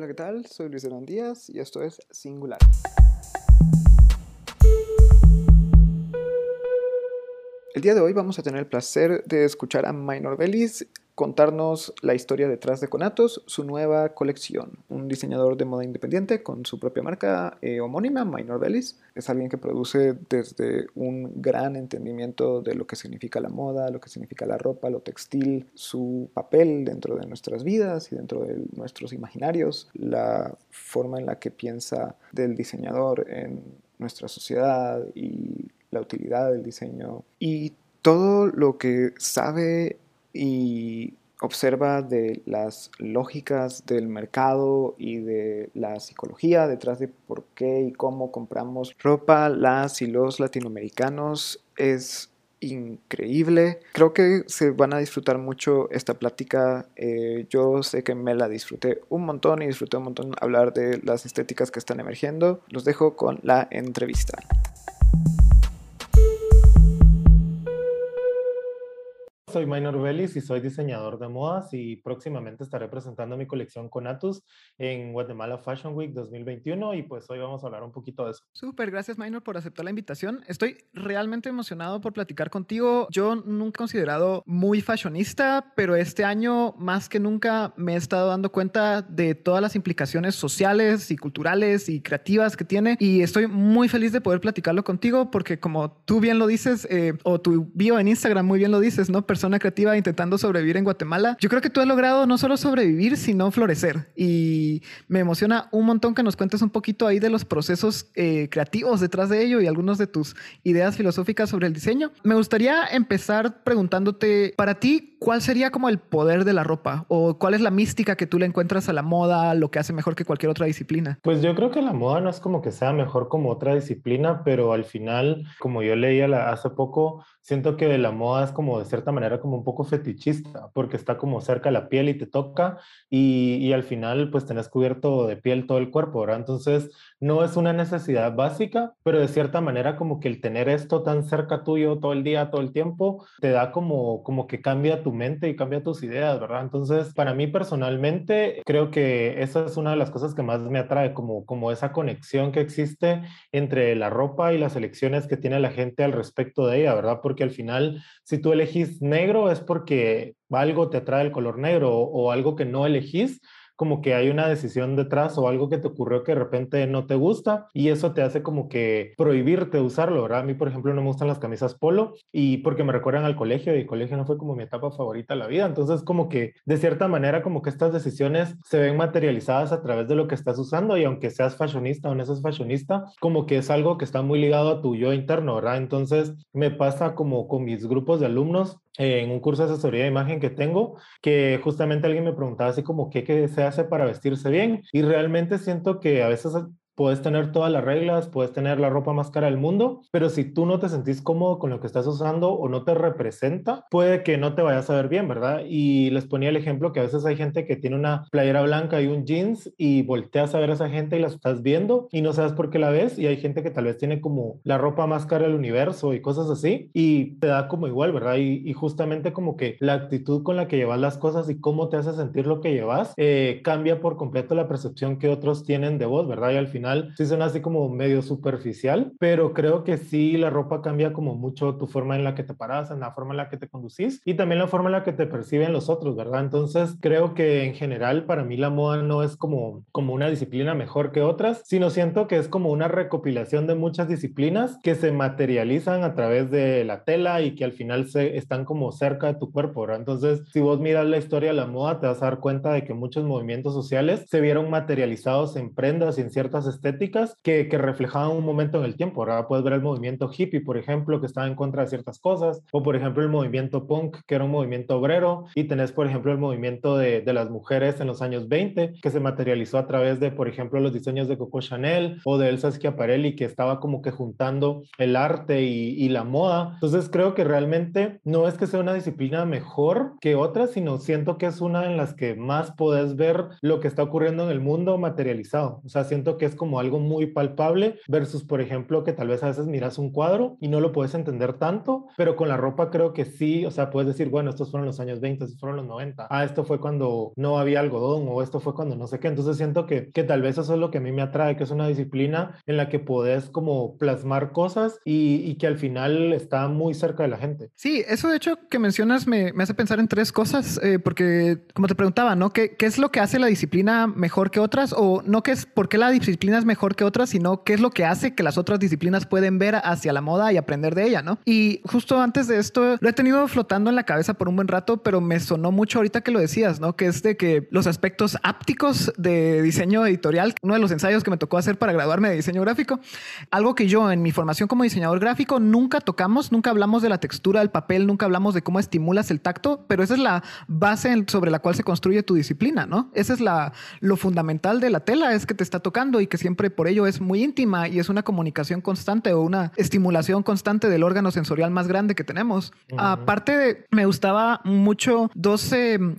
Hola, ¿qué tal? Soy Luis Hernán Díaz y esto es Singular. El día de hoy vamos a tener el placer de escuchar a Minor Bellis contarnos la historia detrás de Conatos, su nueva colección. Un diseñador de moda independiente con su propia marca eh, homónima, Minor Bellis. Es alguien que produce desde un gran entendimiento de lo que significa la moda, lo que significa la ropa, lo textil, su papel dentro de nuestras vidas y dentro de nuestros imaginarios, la forma en la que piensa del diseñador en nuestra sociedad y la utilidad del diseño y todo lo que sabe y observa de las lógicas del mercado y de la psicología detrás de por qué y cómo compramos ropa las y los latinoamericanos es increíble. Creo que se van a disfrutar mucho esta plática. Eh, yo sé que me la disfruté un montón y disfruté un montón hablar de las estéticas que están emergiendo. Los dejo con la entrevista. Soy Minor Bellis y soy diseñador de modas y próximamente estaré presentando mi colección Conatus en Guatemala Fashion Week 2021 y pues hoy vamos a hablar un poquito de eso. Súper, gracias Minor por aceptar la invitación. Estoy realmente emocionado por platicar contigo. Yo nunca he considerado muy fashionista, pero este año más que nunca me he estado dando cuenta de todas las implicaciones sociales y culturales y creativas que tiene y estoy muy feliz de poder platicarlo contigo porque como tú bien lo dices eh, o tu bio en Instagram muy bien lo dices, ¿no? Persona creativa intentando sobrevivir en Guatemala, yo creo que tú has logrado no solo sobrevivir, sino florecer. Y me emociona un montón que nos cuentes un poquito ahí de los procesos eh, creativos detrás de ello y algunas de tus ideas filosóficas sobre el diseño. Me gustaría empezar preguntándote, para ti, ¿cuál sería como el poder de la ropa? ¿O cuál es la mística que tú le encuentras a la moda, lo que hace mejor que cualquier otra disciplina? Pues yo creo que la moda no es como que sea mejor como otra disciplina, pero al final, como yo leía hace poco, siento que la moda es como de cierta manera como un poco fetichista, porque está como cerca la piel y te toca y, y, al final pues tenés cubierto de piel todo el cuerpo, ¿verdad? Entonces no es una necesidad básica, pero de cierta manera como que el tener esto tan cerca tuyo todo el día, todo el tiempo, te da como, como que cambia tu mente y cambia tus ideas, ¿verdad? Entonces para mí personalmente creo que esa es una de las cosas que más me atrae, como, como esa conexión que existe entre la ropa y las elecciones que tiene la gente al respecto de ella, ¿verdad? Porque al final, si tú elegís negro es porque algo te atrae el color negro o, o algo que no elegís como que hay una decisión detrás o algo que te ocurrió que de repente no te gusta y eso te hace como que prohibirte usarlo, ¿verdad? A mí, por ejemplo, no me gustan las camisas polo y porque me recuerdan al colegio y el colegio no fue como mi etapa favorita de la vida. Entonces, como que de cierta manera, como que estas decisiones se ven materializadas a través de lo que estás usando y aunque seas fashionista o no seas fashionista, como que es algo que está muy ligado a tu yo interno, ¿verdad? Entonces, me pasa como con mis grupos de alumnos en un curso de asesoría de imagen que tengo, que justamente alguien me preguntaba así como qué, qué se hace para vestirse bien. Y realmente siento que a veces puedes tener todas las reglas, puedes tener la ropa más cara del mundo, pero si tú no te sentís cómodo con lo que estás usando o no te representa, puede que no te vayas a ver bien, ¿verdad? Y les ponía el ejemplo que a veces hay gente que tiene una playera blanca y un jeans y volteas a ver a esa gente y la estás viendo y no sabes por qué la ves y hay gente que tal vez tiene como la ropa más cara del universo y cosas así y te da como igual, ¿verdad? Y, y justamente como que la actitud con la que llevas las cosas y cómo te hace sentir lo que llevas eh, cambia por completo la percepción que otros tienen de vos, ¿verdad? Y al final sí suena así como medio superficial, pero creo que sí la ropa cambia como mucho tu forma en la que te paras, en la forma en la que te conducís y también la forma en la que te perciben los otros, ¿verdad? Entonces creo que en general para mí la moda no es como, como una disciplina mejor que otras, sino siento que es como una recopilación de muchas disciplinas que se materializan a través de la tela y que al final se, están como cerca de tu cuerpo, ¿verdad? Entonces, si vos miras la historia de la moda, te vas a dar cuenta de que muchos movimientos sociales se vieron materializados en prendas y en ciertas estéticas que, que reflejaban un momento en el tiempo. Ahora puedes ver el movimiento hippie, por ejemplo, que estaba en contra de ciertas cosas, o por ejemplo el movimiento punk, que era un movimiento obrero, y tenés, por ejemplo, el movimiento de, de las mujeres en los años 20, que se materializó a través de, por ejemplo, los diseños de Coco Chanel o de Elsa Schiaparelli, que estaba como que juntando el arte y, y la moda. Entonces creo que realmente no es que sea una disciplina mejor que otra, sino siento que es una en las que más podés ver lo que está ocurriendo en el mundo materializado. O sea, siento que es como algo muy palpable versus, por ejemplo, que tal vez a veces miras un cuadro y no lo puedes entender tanto, pero con la ropa creo que sí, o sea, puedes decir, bueno, estos fueron los años 20, estos fueron los 90, ah, esto fue cuando no había algodón o esto fue cuando no sé qué, entonces siento que, que tal vez eso es lo que a mí me atrae, que es una disciplina en la que podés como plasmar cosas y, y que al final está muy cerca de la gente. Sí, eso de hecho que mencionas me, me hace pensar en tres cosas, eh, porque como te preguntaba, ¿no? ¿Qué, ¿Qué es lo que hace la disciplina mejor que otras? O no que es por qué la disciplina es mejor que otras, sino qué es lo que hace que las otras disciplinas pueden ver hacia la moda y aprender de ella, ¿no? Y justo antes de esto lo he tenido flotando en la cabeza por un buen rato, pero me sonó mucho ahorita que lo decías, ¿no? Que es de que los aspectos ápticos de diseño editorial, uno de los ensayos que me tocó hacer para graduarme de diseño gráfico, algo que yo en mi formación como diseñador gráfico nunca tocamos, nunca hablamos de la textura del papel, nunca hablamos de cómo estimulas el tacto, pero esa es la base sobre la cual se construye tu disciplina, ¿no? Esa es la, lo fundamental de la tela, es que te está tocando y que siempre por ello es muy íntima y es una comunicación constante o una estimulación constante del órgano sensorial más grande que tenemos. Aparte de, me gustaba mucho dos,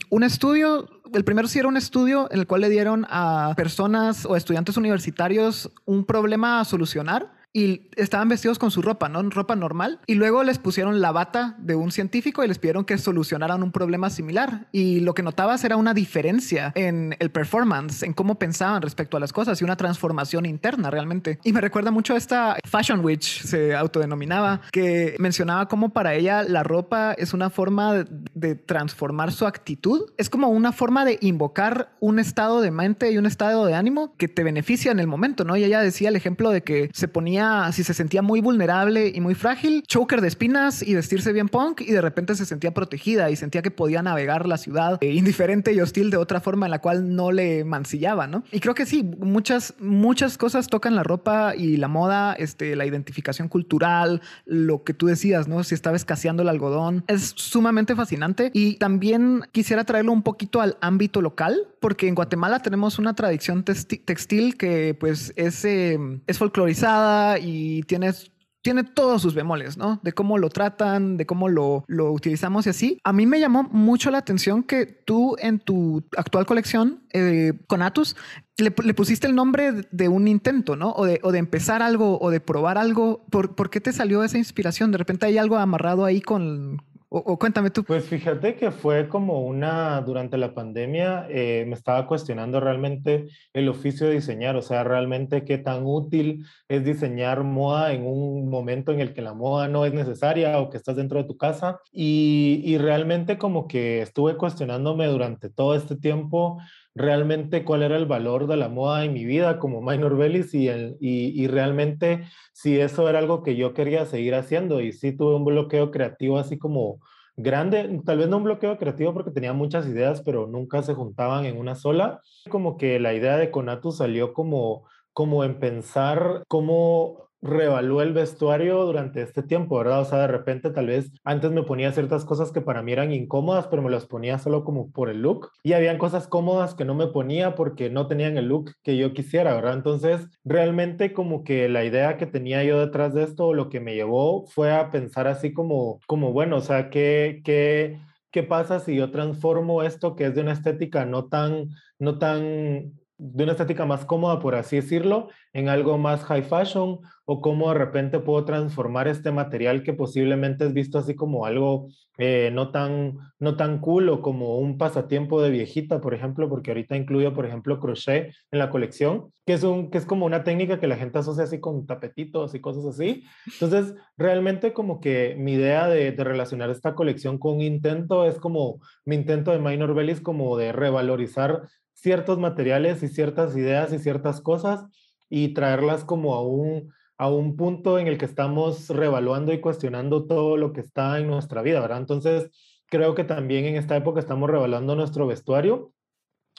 un estudio el primero sí era un estudio en el cual le dieron a personas o estudiantes universitarios un problema a solucionar y estaban vestidos con su ropa, ¿no? Ropa normal. Y luego les pusieron la bata de un científico y les pidieron que solucionaran un problema similar. Y lo que notabas era una diferencia en el performance, en cómo pensaban respecto a las cosas y una transformación interna realmente. Y me recuerda mucho esta Fashion Witch, se autodenominaba, que mencionaba cómo para ella la ropa es una forma de, de transformar su actitud. Es como una forma de invocar un estado de mente y un estado de ánimo que te beneficia en el momento, ¿no? Y ella decía el ejemplo de que se ponía si se sentía muy vulnerable y muy frágil, choker de espinas y vestirse bien punk y de repente se sentía protegida y sentía que podía navegar la ciudad eh, indiferente y hostil de otra forma en la cual no le mancillaba, ¿no? Y creo que sí, muchas, muchas cosas tocan la ropa y la moda, este, la identificación cultural, lo que tú decías, ¿no? Si estaba escaseando el algodón, es sumamente fascinante y también quisiera traerlo un poquito al ámbito local, porque en Guatemala tenemos una tradición textil que pues es, eh, es folclorizada, y tienes tiene todos sus bemoles, ¿no? De cómo lo tratan, de cómo lo, lo, utilizamos y así. A mí me llamó mucho la atención que tú en tu actual colección, eh, con Atus, le, pusiste el nombre de un intento, ¿no? O de, o de empezar algo o de probar algo. ¿Por, ¿Por, qué te salió esa inspiración? De repente hay algo amarrado ahí con, o, cuéntame tú. Pues fíjate que fue como una, durante la pandemia, eh, me estaba cuestionando realmente el oficio de diseñar, o sea, realmente qué tan útil es diseñar moda en un momento en el que la moda no es necesaria o que estás dentro de tu casa. Y, y realmente como que estuve cuestionándome durante todo este tiempo realmente cuál era el valor de la moda en mi vida como minor bellis y, el, y, realmente si eso era algo que yo quería seguir haciendo y sí tuve un bloqueo creativo así como grande, tal vez no un bloqueo creativo porque tenía muchas ideas pero nunca se juntaban en una sola, como que la idea de Conatus salió como como en pensar cómo reevalué el vestuario durante este tiempo, ¿verdad? O sea, de repente tal vez antes me ponía ciertas cosas que para mí eran incómodas, pero me las ponía solo como por el look. Y habían cosas cómodas que no me ponía porque no tenían el look que yo quisiera, ¿verdad? Entonces, realmente como que la idea que tenía yo detrás de esto, lo que me llevó fue a pensar así como, como bueno, o sea, ¿qué, qué, qué pasa si yo transformo esto que es de una estética no tan, no tan de una estética más cómoda, por así decirlo, en algo más high fashion o cómo de repente puedo transformar este material que posiblemente es visto así como algo eh, no, tan, no tan cool o como un pasatiempo de viejita, por ejemplo, porque ahorita incluyo, por ejemplo, crochet en la colección, que es, un, que es como una técnica que la gente asocia así con tapetitos y cosas así. Entonces, realmente como que mi idea de, relacionar esta colección con un intento es como mi intento de Minor Bellis como de revalorizar ciertos materiales y ciertas ideas y ciertas cosas y traerlas como a un, a un punto en el que estamos revaluando y cuestionando todo lo que está en nuestra vida, ¿verdad? Entonces, creo que también en esta época estamos revaluando nuestro vestuario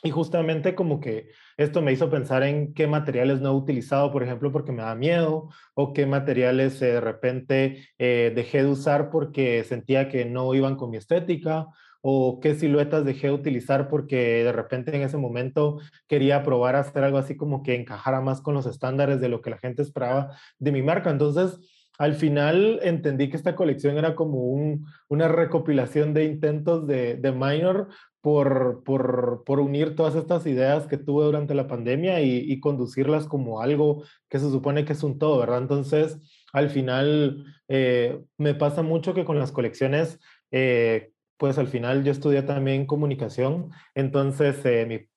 y justamente como que esto me hizo pensar en qué materiales no he utilizado, por ejemplo, porque me da miedo, o qué materiales eh, de repente eh, dejé de usar porque sentía que no iban con mi estética, o qué siluetas dejé de utilizar porque de repente en ese momento quería probar a hacer algo así como que encajara más con los estándares de lo que la gente esperaba de mi marca. Entonces, al final entendí que esta colección era como un, una recopilación de intentos de, de minor por, por, por, unir todas estas ideas que tuve durante la pandemia y, conducirlas como algo que se supone que es un todo, ¿verdad? Entonces, al final, eh, me pasa mucho que con las colecciones, eh, pues al final yo estudié también comunicación, entonces eh,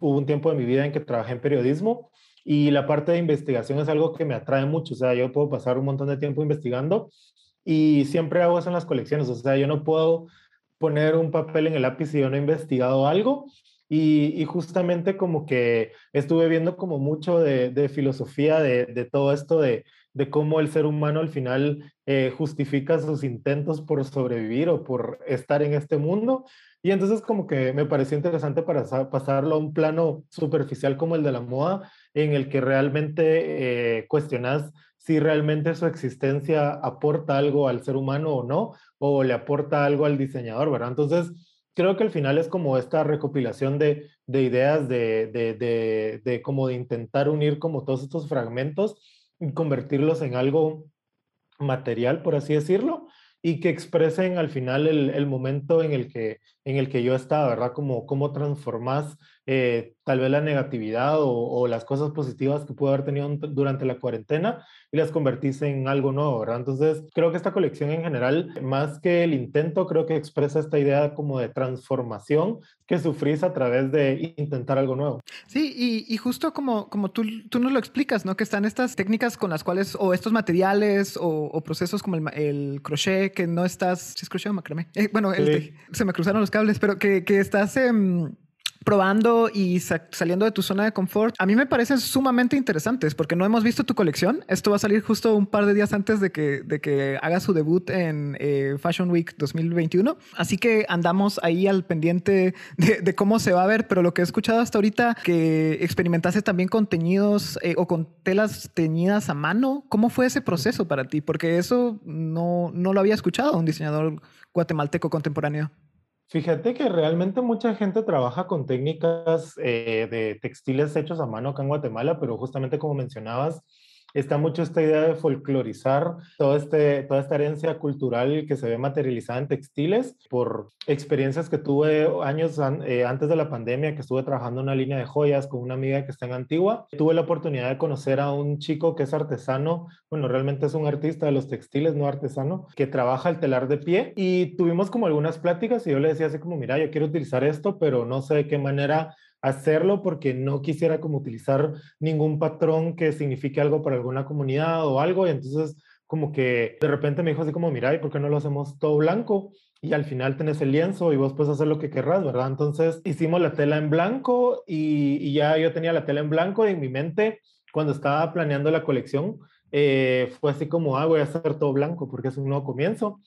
hubo un tiempo de mi vida en que trabajé en periodismo y la parte de investigación es algo que me atrae mucho, o sea, yo puedo pasar un montón de tiempo investigando y siempre hago eso en las colecciones, o sea, yo no puedo poner un papel en el lápiz si yo no he investigado algo. Y, justamente como que estuve viendo como mucho de, filosofía de, de, todo esto de, de, cómo el ser humano al final eh, justifica sus intentos por sobrevivir o por estar en este mundo. Y entonces como que me pareció interesante para pasarlo a un plano superficial como el de la moda, en el que realmente eh, cuestionas si realmente su existencia aporta algo al ser humano o no, o le aporta algo al diseñador, ¿verdad? Entonces, creo que al final es como esta recopilación de, de ideas, de, de, de, como de intentar unir como todos estos fragmentos convertirlos en algo material, por así decirlo, y que expresen al final el, el momento en el, que, en el que yo estaba, ¿verdad? Como cómo transformas eh, tal vez la negatividad o, las cosas positivas que pude haber tenido durante la cuarentena y las convertís en algo nuevo, ¿verdad? Entonces, creo que esta colección en general, más que el intento, creo que expresa esta idea como de transformación que sufrís a través de intentar algo nuevo. Sí, y, justo como, como tú, tú nos lo explicas, ¿no? Que están estas técnicas con las cuales, o estos materiales o, procesos como el, crochet, que no estás, ¿sí es crochet o macramé? Eh, bueno, se me cruzaron los cables, pero que, que estás... en probando y saliendo de tu zona de confort, a mí me parecen sumamente interesantes porque no hemos visto tu colección. Esto va a salir justo un par de días antes de que, haga su debut en eh, Fashion Week 2021. Así que andamos ahí al pendiente de, cómo se va a ver, pero lo que he escuchado hasta ahorita, que experimentaste también con teñidos eh, o con telas teñidas a mano, ¿cómo fue ese proceso para ti? Porque eso no, no lo había escuchado un diseñador guatemalteco contemporáneo. Fíjate que realmente mucha gente trabaja con técnicas eh, de textiles hechos a mano acá en Guatemala, pero justamente como mencionabas, está mucho esta idea de folclorizar todo este, toda esta herencia cultural que se ve materializada en textiles por experiencias que tuve años eh, antes de la pandemia, que estuve trabajando en una línea de joyas con una amiga que está en Antigua. Tuve la oportunidad de conocer a un chico que es artesano, bueno, realmente es un artista de los textiles, no artesano, que trabaja el telar de pie y tuvimos como algunas pláticas y yo le decía así como, mira, yo quiero utilizar esto, pero no sé de qué manera hacerlo porque no quisiera como utilizar ningún patrón que signifique algo para alguna comunidad o algo. Y entonces como que de repente me dijo así como, mira, ¿y por qué no lo hacemos todo blanco? Y al final tenés el lienzo y vos puedes hacer lo que querrás, ¿verdad? Entonces hicimos la tela en blanco y, ya yo tenía la tela en blanco y en mi mente, cuando estaba planeando la colección, eh, fue así como, ah, voy a hacer todo blanco porque es un nuevo comienzo.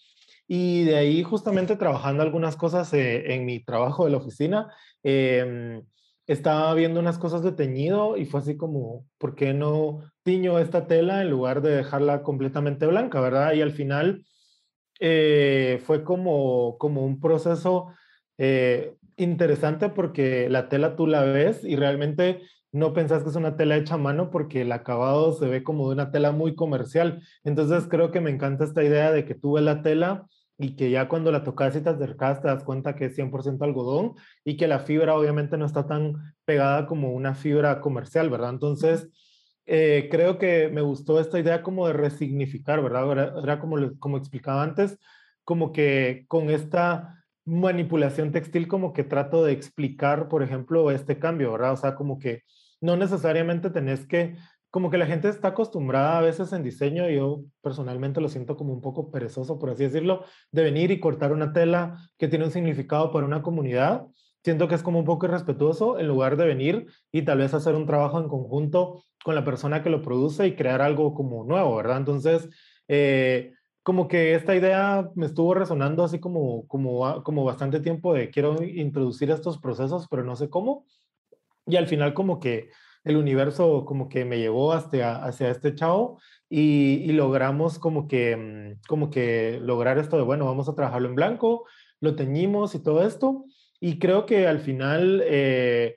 Y de ahí justamente trabajando algunas cosas eh, en mi trabajo de la oficina, eh, estaba viendo unas cosas de teñido y fue así como, ¿por qué no tiño esta tela en lugar de dejarla completamente blanca, verdad? Y al final eh, fue como, como un proceso eh, interesante porque la tela tú la ves y realmente no pensás que es una tela hecha a mano porque el acabado se ve como de una tela muy comercial. Entonces creo que me encanta esta idea de que tú ves la tela y que ya cuando la tocas y te acercas te das cuenta que es 100% algodón y que la fibra obviamente no está tan pegada como una fibra comercial, ¿verdad? Entonces, eh, creo que me gustó esta idea como de resignificar, ¿verdad? Era, como, como explicaba antes, como que con esta manipulación textil como que trato de explicar, por ejemplo, este cambio, ¿verdad? O sea, como que no necesariamente tenés que como que la gente está acostumbrada a veces en diseño, yo personalmente lo siento como un poco perezoso, por así decirlo, de venir y cortar una tela que tiene un significado para una comunidad. Siento que es como un poco irrespetuoso en lugar de venir y tal vez hacer un trabajo en conjunto con la persona que lo produce y crear algo como nuevo, ¿verdad? Entonces, eh, como que esta idea me estuvo resonando así como, como, como bastante tiempo de quiero introducir estos procesos, pero no sé cómo. Y al final como que el universo como que me llevó hasta, hacia este chavo y, logramos como que, mm, como que lograr esto de, bueno, vamos a trabajarlo en blanco, lo teñimos y todo esto. Y creo que al final, eh,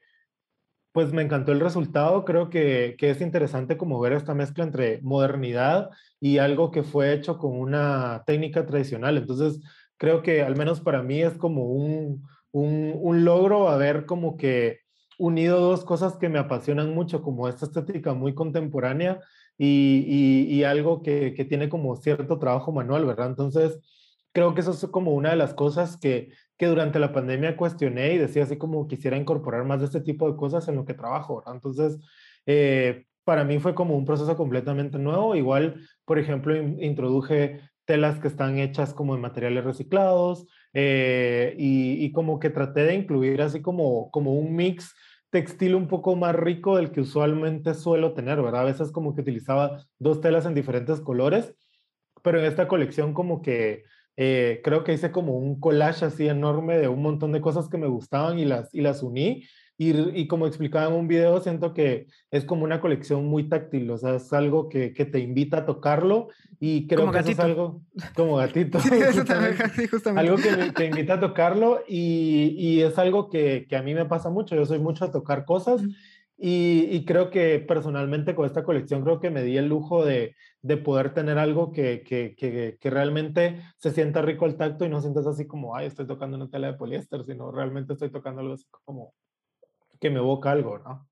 pues me encantó el resultado. Creo que, que, es interesante como ver esta mezcla entre modernidad y algo que fue hecho con una técnica tradicional. Entonces, creo que al menos para mí es como un, un, un logro haber como que unido dos cosas que me apasionan mucho, como esta estética muy contemporánea y, y, algo que, que, tiene como cierto trabajo manual, ¿verdad? Entonces, creo que eso es como una de las cosas que, que durante la pandemia cuestioné y decía así como quisiera incorporar más de este tipo de cosas en lo que trabajo, ¿verdad? Entonces, eh, para mí fue como un proceso completamente nuevo. Igual, por ejemplo, introduje telas que están hechas como en materiales reciclados eh, y, y, como que traté de incluir así como, como un mix textil un poco más rico del que usualmente suelo tener, ¿verdad? A veces como que utilizaba dos telas en diferentes colores, pero en esta colección como que eh, creo que hice como un collage así enorme de un montón de cosas que me gustaban y las, y las uní y, como explicaba en un video, siento que es como una colección muy táctil, o sea, es algo que, que te invita a tocarlo y creo que eso es algo como gatito. sí, justamente, Algo que te invita a tocarlo y, y es algo que, que, a mí me pasa mucho, yo soy mucho a tocar cosas. Y, y, creo que personalmente con esta colección creo que me di el lujo de, de poder tener algo que, que, que, realmente se sienta rico al tacto y no sientas así como, ay, estoy tocando una tela de poliéster, sino realmente estoy tocando algo así como que me evoca algo, ¿no?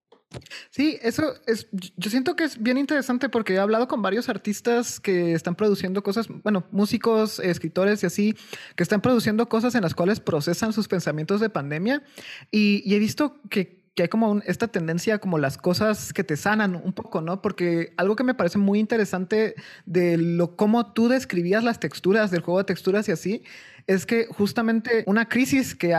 Sí, eso es, yo siento que es bien interesante porque he hablado con varios artistas que están produciendo cosas, bueno, músicos, escritores y así, que están produciendo cosas en las cuales procesan sus pensamientos de pandemia y, y he visto que que hay como esta tendencia como las cosas que te sanan un poco, ¿no? Porque algo que me parece muy interesante de lo cómo tú describías las texturas del juego de texturas y así es que justamente una crisis que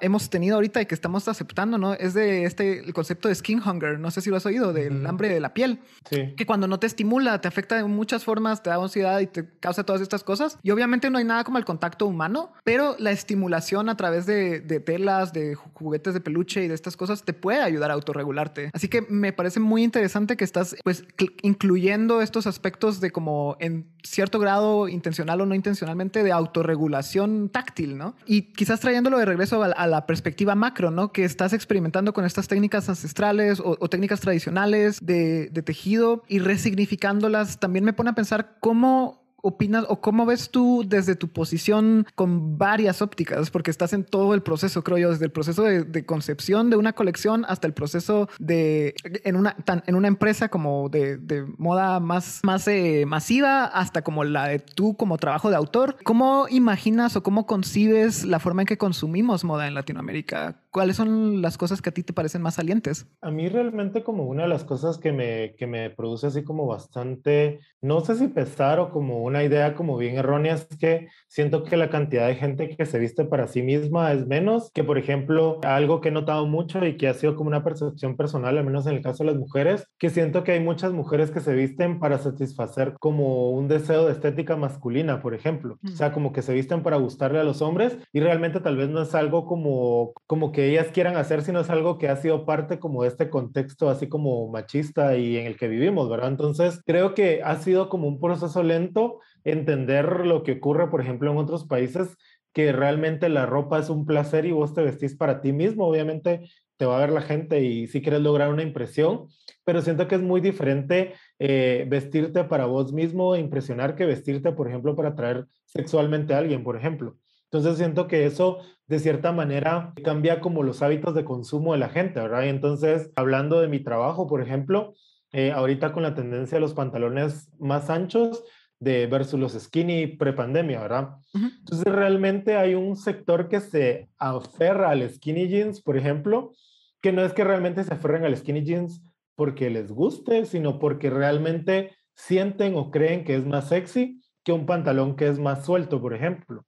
hemos tenido ahorita y que estamos aceptando, ¿no? Es de este el concepto de skin hunger, no sé si lo has oído, del hambre de la piel, sí. que cuando no te estimula, te afecta de muchas formas, te da ansiedad y te causa todas estas cosas. Y obviamente no hay nada como el contacto humano, pero la estimulación a través de, de telas, de juguetes de peluche y de estas cosas te puede ayudar a autorregularte. Así que me parece muy interesante que estás pues incluyendo estos aspectos de como en cierto grado intencional o no intencionalmente de autorregulación táctil, ¿no? Y quizás trayéndolo de regreso a, la perspectiva macro, ¿no? Que estás experimentando con estas técnicas ancestrales o, técnicas tradicionales de, tejido y resignificándolas, también me pone a pensar cómo opinas o cómo ves tú desde tu posición con varias ópticas? Porque estás en todo el proceso, creo yo, desde el proceso de, concepción de una colección hasta el proceso de, en una, en una empresa como de, de moda más, más eh, masiva hasta como la de tú como trabajo de autor. ¿Cómo imaginas o cómo concibes la forma en que consumimos moda en Latinoamérica? ¿Cuáles son las cosas que a ti te parecen más salientes? A mí realmente como una de las cosas que me, que me produce así como bastante, no sé si pesar o como una idea como bien errónea es que siento que la cantidad de gente que se viste para sí misma es menos que, por ejemplo, algo que he notado mucho y que ha sido como una percepción personal, al menos en el caso de las mujeres, que siento que hay muchas mujeres que se visten para satisfacer como un deseo de estética masculina, por ejemplo. O sea, como que se visten para gustarle a los hombres y realmente tal vez no es algo como, como que ellas quieran hacer, sino es algo que ha sido parte como de este contexto así como machista y en el que vivimos, ¿verdad? Entonces, creo que ha sido como un proceso lento entender lo que ocurre, por ejemplo, en otros países, que realmente la ropa es un placer y vos te vestís para ti mismo. Obviamente te va a ver la gente y si quieres lograr una impresión, pero siento que es muy diferente eh, vestirte para vos mismo e impresionar que vestirte, por ejemplo, para atraer sexualmente a alguien, por ejemplo. Entonces siento que eso de cierta manera cambia como los hábitos de consumo de la gente, ¿verdad? Y entonces, hablando de mi trabajo, por ejemplo, eh, ahorita con la tendencia de los pantalones más anchos, de versus los skinny prepandemia, ¿verdad? Entonces realmente hay un sector que se aferra al skinny jeans, por ejemplo, que no es que realmente se aferren al skinny jeans porque les guste, sino porque realmente sienten o creen que es más sexy que un pantalón que es más suelto, por ejemplo.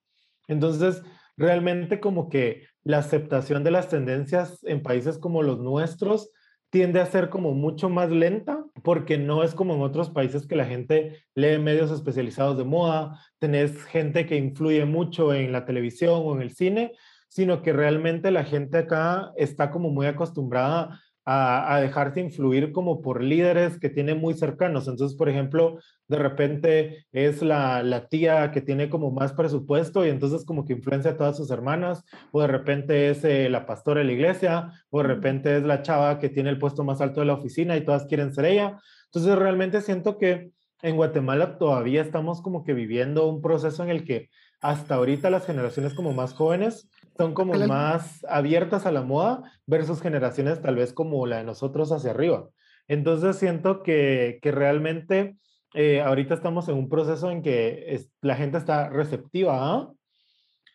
Entonces, realmente como que la aceptación de las tendencias en países como los nuestros tiende a ser como mucho más lenta porque no es como en otros países que la gente lee medios especializados de moda, tenés gente que influye mucho en la televisión o en el cine, sino que realmente la gente acá está como muy acostumbrada a, dejarse influir como por líderes que tiene muy cercanos. Entonces, por ejemplo, de repente es la, la, tía que tiene como más presupuesto y entonces como que influencia a todas sus hermanas, o de repente es eh, la pastora de la iglesia, o de repente es la chava que tiene el puesto más alto de la oficina y todas quieren ser ella. Entonces, realmente siento que en Guatemala todavía estamos como que viviendo un proceso en el que hasta ahorita las generaciones como más jóvenes son como más abiertas a la moda versus generaciones tal vez como la de nosotros hacia arriba. Entonces siento que, que realmente eh, ahorita estamos en un proceso en que la gente está receptiva, ¿ah?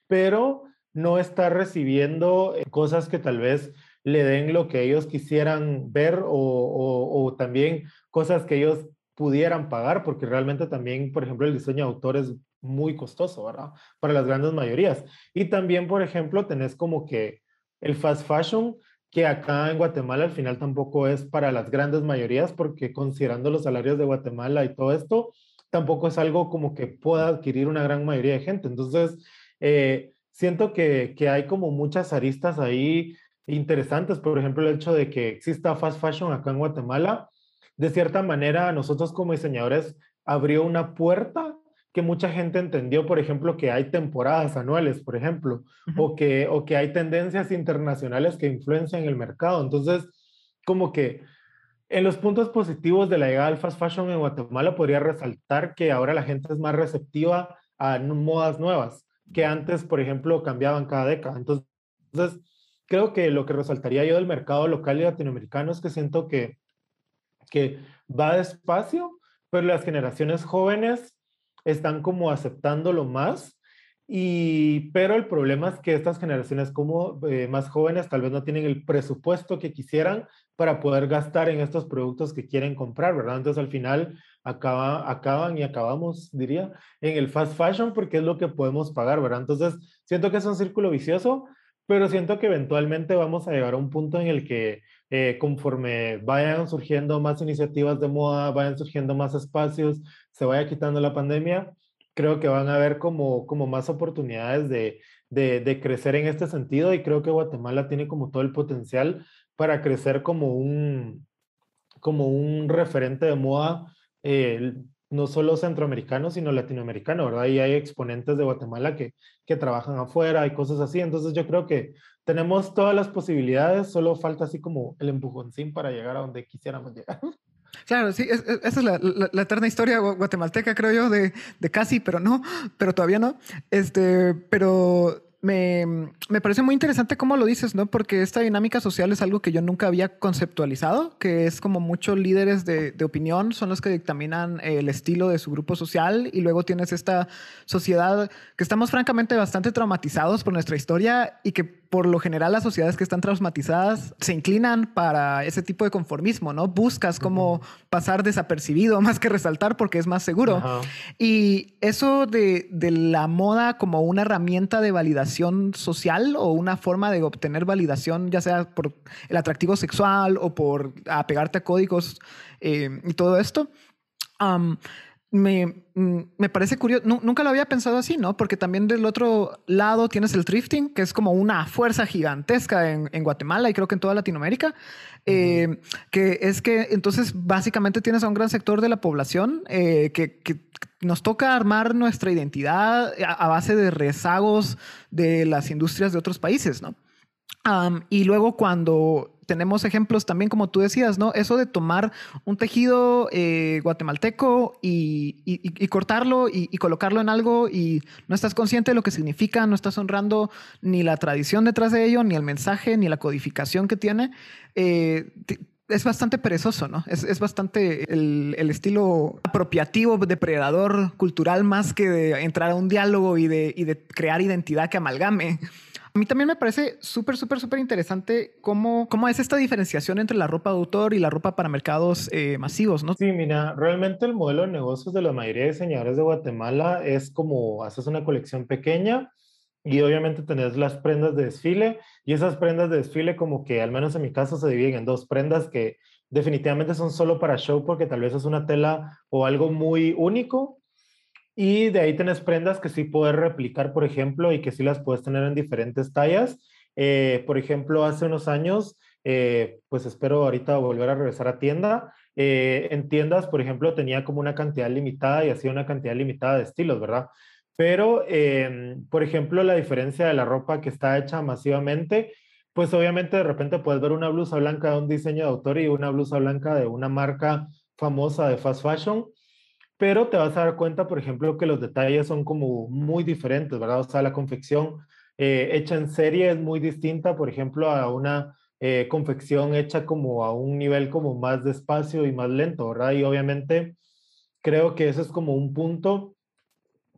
pero no está recibiendo eh, cosas que tal vez le den lo que ellos quisieran ver o, o, o, también cosas que ellos pudieran pagar, porque realmente también, por ejemplo, el diseño de autor es muy costoso, ¿verdad? Para las grandes mayorías. Y también, por ejemplo, tenés como que el fast fashion, que acá en Guatemala al final tampoco es para las grandes mayorías, porque considerando los salarios de Guatemala y todo esto, tampoco es algo como que pueda adquirir una gran mayoría de gente. Entonces, eh, siento que, que hay como muchas aristas ahí interesantes. Por ejemplo, el hecho de que exista fast fashion acá en Guatemala, de cierta manera, nosotros como diseñadores abrió una puerta que mucha gente entendió, por ejemplo, que hay temporadas anuales, por ejemplo, o, que, o que hay tendencias internacionales que influencian el mercado. Entonces, como que en los puntos positivos de la llegada del fast fashion en Guatemala podría resaltar que ahora la gente es más receptiva a modas nuevas, que antes, por ejemplo, cambiaban cada década. Entonces, creo que lo que resaltaría yo del mercado local y latinoamericano es que siento que, que va despacio, pero las generaciones jóvenes están como aceptándolo más. Y, pero el problema es que estas generaciones como eh, más jóvenes tal vez no tienen el presupuesto que quisieran para poder gastar en estos productos que quieren comprar, ¿verdad? Entonces al final acaba, acaban y acabamos, diría, en el fast fashion porque es lo que podemos pagar, ¿verdad? Entonces siento que es un círculo vicioso, pero siento que eventualmente vamos a llegar a un punto en el que eh, conforme vayan surgiendo más iniciativas de moda, vayan surgiendo más espacios, se vaya quitando la pandemia, creo que van a haber como, como más oportunidades de, de, crecer en este sentido y creo que Guatemala tiene como todo el potencial para crecer como un, como un referente de moda, eh, no solo centroamericano, sino latinoamericano, ¿verdad? Y hay exponentes de Guatemala que, que trabajan afuera y cosas así. Entonces yo creo que tenemos todas las posibilidades, solo falta así como el empujoncín para llegar a donde quisiéramos llegar. Claro, sí, esa es la, la, eterna historia guatemalteca, creo yo, de, de, casi, pero no, pero todavía no. Este, pero me, me, parece muy interesante cómo lo dices, ¿no? Porque esta dinámica social es algo que yo nunca había conceptualizado, que es como muchos líderes de, de, opinión son los que dictaminan el estilo de su grupo social y luego tienes esta sociedad que estamos francamente bastante traumatizados por nuestra historia y que por lo general las sociedades que están traumatizadas se inclinan para ese tipo de conformismo, ¿no? Buscas cómo pasar desapercibido más que resaltar porque es más seguro. Y eso de, de, la moda como una herramienta de validación social o una forma de obtener validación, ya sea por el atractivo sexual o por apegarte a códigos eh, y todo esto me, mm, me, parece curioso, nunca lo había pensado así, ¿no? Porque también del otro lado tienes el thrifting, que es como una fuerza gigantesca en, en Guatemala y creo que en toda Latinoamérica, eh, que es que entonces básicamente tienes a un gran sector de la población eh, que, que, nos toca armar nuestra identidad a, base de rezagos de las industrias de otros países, ¿no? y luego cuando tenemos ejemplos también, como tú decías, ¿no? Eso de tomar un tejido eh, guatemalteco y, cortarlo y, colocarlo en algo y no estás consciente de lo que significa, no estás honrando ni la tradición detrás de ello, ni el mensaje, ni la codificación que tiene. Eh, es bastante perezoso, ¿no? Es, bastante el, estilo apropiativo, depredador cultural, más que de entrar a un diálogo y de, y de crear identidad que amalgame. A mí también me parece súper, súper, súper interesante cómo, cómo es esta diferenciación entre la ropa de autor y la ropa para mercados eh, masivos, ¿no? Sí, mira, realmente el modelo de negocios de la mayoría de diseñadores de Guatemala es como haces una colección pequeña y obviamente tenés las prendas de desfile y esas prendas de desfile como que al menos en mi caso se dividen en dos prendas que definitivamente son solo para show porque tal vez es una tela o algo muy único y de ahí tenés prendas que sí puedes replicar, por ejemplo, y que sí las puedes tener en diferentes tallas. Eh, por ejemplo, hace unos años, eh, pues espero ahorita volver a regresar a tienda. Eh, en tiendas, por ejemplo, tenía como una cantidad limitada y hacía una cantidad limitada de estilos, ¿verdad? Pero, em, por ejemplo, la diferencia de la ropa que está hecha masivamente, pues obviamente de repente puedes ver una blusa blanca de un diseño de autor y una blusa blanca de una marca famosa de fast fashion pero te vas a dar cuenta, por ejemplo, que los detalles son como muy diferentes, ¿verdad? O sea, la confección eh, hecha en serie es muy distinta, por ejemplo, a una eh, confección hecha como a un nivel como más despacio y más lento, ¿verdad? Y obviamente creo que ese es como un punto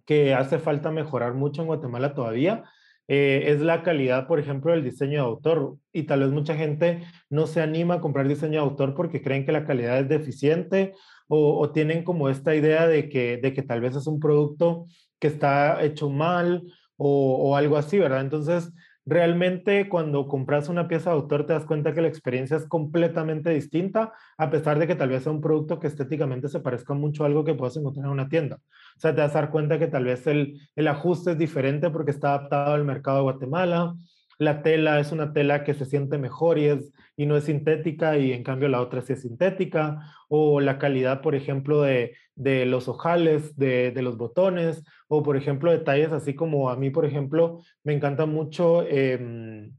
que hace falta mejorar mucho en Guatemala todavía. Eh, es la calidad, por ejemplo, del diseño de autor. Y tal vez mucha gente no se anima a comprar diseño de autor porque creen que la calidad es deficiente o, tienen como esta idea de que, de que tal vez es un producto que está hecho mal o, algo así, ¿verdad? Entonces, realmente cuando compras una pieza de autor te das cuenta que la experiencia es completamente distinta, a pesar de que tal vez sea un producto que estéticamente se parezca mucho a algo que puedes encontrar en una tienda. O sea, te vas dar cuenta que tal vez el, el ajuste es diferente porque está adaptado al mercado de Guatemala, la tela es una tela que se siente mejor y, es, y no es sintética y en cambio la otra sí es sintética, o la calidad, por ejemplo, de, de los ojales, de, de, los botones, o por ejemplo detalles así como a mí, por ejemplo, me encanta mucho eh,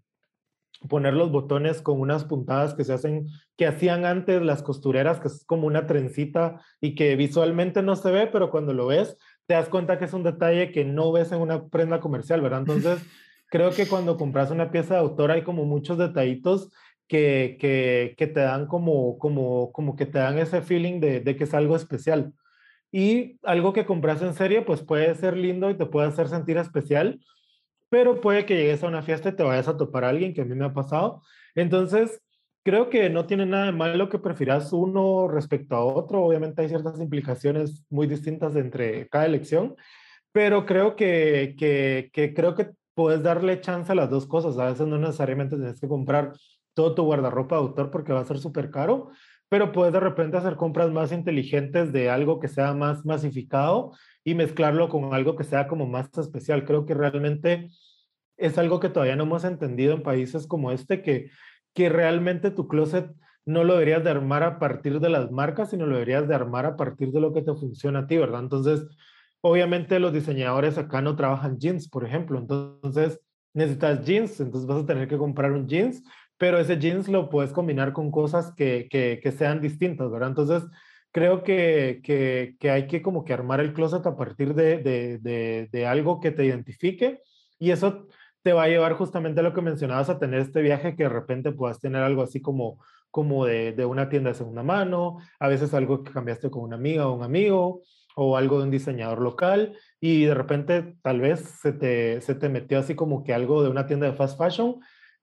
poner los botones con unas puntadas que se hacen, que hacían antes las costureras, que es como una trencita y que visualmente no se ve, pero cuando lo ves, te das cuenta que es un detalle que no ves en una prenda comercial, ¿verdad? Entonces creo que cuando compras una pieza de autor hay como muchos detallitos que, que, que te dan como, como, como que te dan ese feeling de, de, que es algo especial. Y algo que compras en serie, pues puede ser lindo y te puede hacer sentir especial, pero puede que llegues a una fiesta y te vayas a topar a alguien, que a mí me ha pasado. Entonces, creo que no tiene nada de malo que prefieras uno respecto a otro. Obviamente hay ciertas implicaciones muy distintas entre cada elección, pero creo que, que, que creo que puedes darle chance a las dos cosas. A veces no necesariamente tienes que comprar todo tu guardarropa de autor porque va a ser súper caro, pero puedes de repente hacer compras más inteligentes de algo que sea más masificado y mezclarlo con algo que sea como más especial. Creo que realmente es algo que todavía no hemos entendido en países como este, que, que realmente tu closet no lo deberías de armar a partir de las marcas, sino lo deberías de armar a partir de lo que te funciona a ti, ¿verdad? Entonces, obviamente los diseñadores acá no trabajan jeans, por ejemplo, entonces necesitas jeans, entonces vas a tener que comprar un jeans, pero ese jeans lo puedes combinar con cosas que, que, que sean distintas, ¿verdad? Entonces, creo que, que, que, hay que como que armar el closet a partir de, de, de, algo que te identifique y eso te va a llevar justamente a lo que mencionabas, a tener este viaje que de repente puedas tener algo así como, como de, de una tienda de segunda mano, a veces algo que cambiaste con una amiga o un amigo, o algo de un diseñador local y de repente tal vez se te, se te metió así como que algo de una tienda de fast fashion,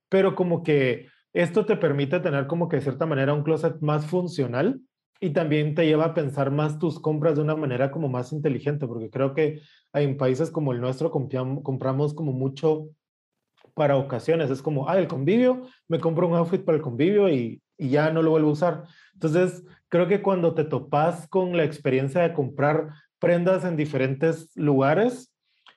pero como que esto te permite tener como que de cierta manera un closet más funcional y también te lleva a pensar más tus compras de una manera como más inteligente, porque creo que en países como el nuestro compramos como mucho para ocasiones, es como, ah, el convivio, me compro un outfit para el convivio y, y ya no lo vuelvo a usar. Entonces, creo que cuando te topas con la experiencia de comprar prendas en diferentes lugares,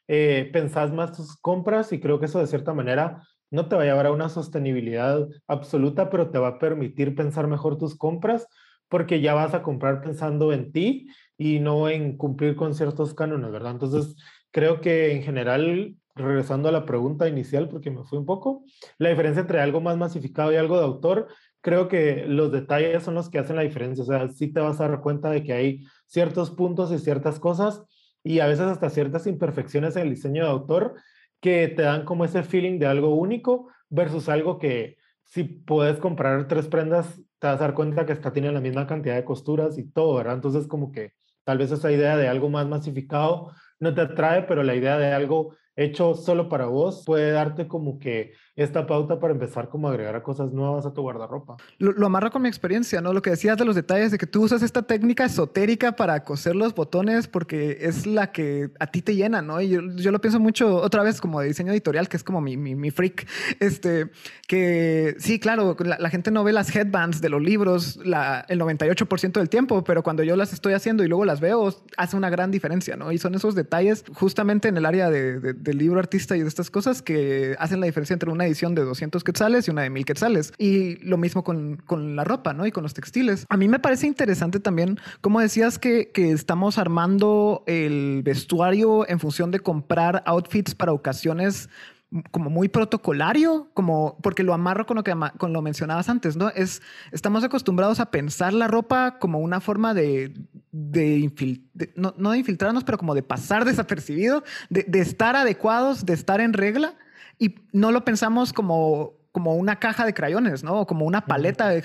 eh, pensás más tus compras y creo que eso de cierta manera no te va a llevar a una sostenibilidad absoluta, pero te va a permitir pensar mejor tus compras porque ya vas a comprar pensando en ti y no en cumplir con ciertos cánones, ¿verdad? Entonces, creo que en general, regresando a la pregunta inicial, porque me fui un poco, la diferencia entre algo más masificado y algo de autor creo que los detalles son los que hacen la diferencia. O sea, sí te vas a dar cuenta de que hay ciertos puntos y ciertas cosas y a veces hasta ciertas imperfecciones en el diseño de autor que te dan como ese feeling de algo único versus algo que si puedes comprar tres prendas, te vas a dar cuenta que hasta tienen la misma cantidad de costuras y todo, ¿verdad? Entonces como que tal vez esa idea de algo más masificado no te atrae, pero la idea de algo hecho solo para vos puede darte como que esta pauta para empezar como a agregar cosas nuevas a tu guardarropa. Lo, lo amarro con mi experiencia, ¿no? Lo que decías de los detalles, de que tú usas esta técnica esotérica para coser los botones porque es la que a ti te llena, ¿no? Y yo, yo lo pienso mucho otra vez como de diseño editorial, que es como mi, mi, mi freak. Este, que sí, claro, la, la, gente no ve las headbands de los libros la, el 98% del tiempo, pero cuando yo las estoy haciendo y luego las veo, hace una gran diferencia, ¿no? Y son esos detalles justamente en el área de, de, del libro artista y de estas cosas que hacen la diferencia entre una edición de 200 quetzales y una de 1000 quetzales. Y lo mismo con, con, la ropa, ¿no? Y con los textiles. A mí me parece interesante también, como decías, que, que estamos armando el vestuario en función de comprar outfits para ocasiones como muy protocolario, como porque lo amarro con lo que con lo mencionabas antes, ¿no? Es estamos acostumbrados a pensar la ropa como una forma de, de, no, no, de infiltrarnos, pero como de pasar desapercibido, de, de estar adecuados, de estar en regla y no lo pensamos como como una caja de crayones, ¿no? Como una paleta de